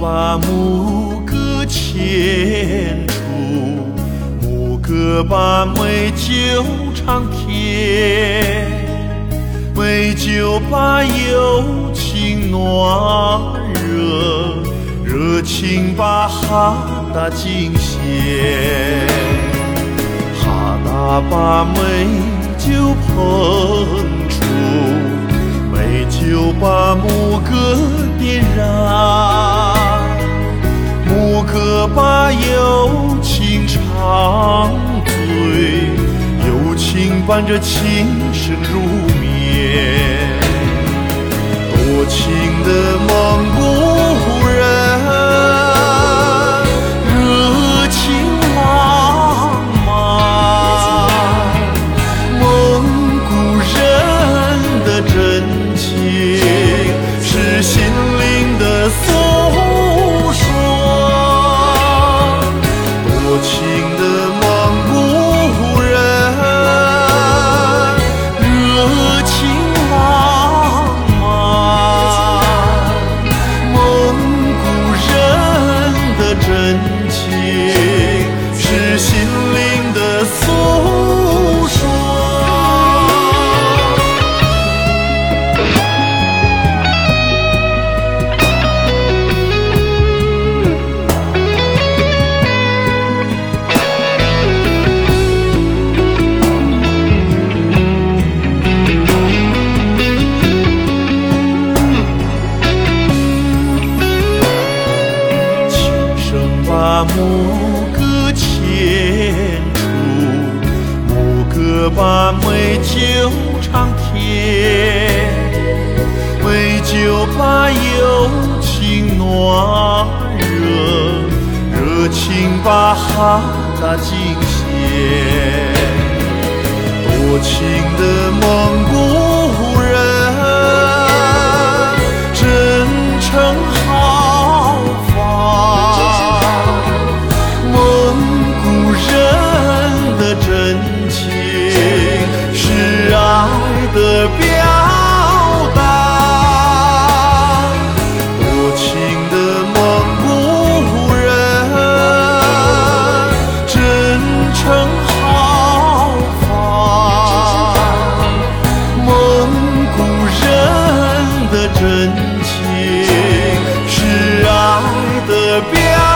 把牧歌牵出，牧歌把美酒唱甜，美酒把友情暖热，热情把哈达惊现，哈达把美酒捧出，美酒把牧歌把友情长醉，友情伴着琴声入眠。多情的蒙古人，热情浪漫，蒙古人的真情是心灵的诉牧歌牵出，牧歌把美酒唱甜，美酒把友情暖热，热情把哈达惊现。多情的蒙古的表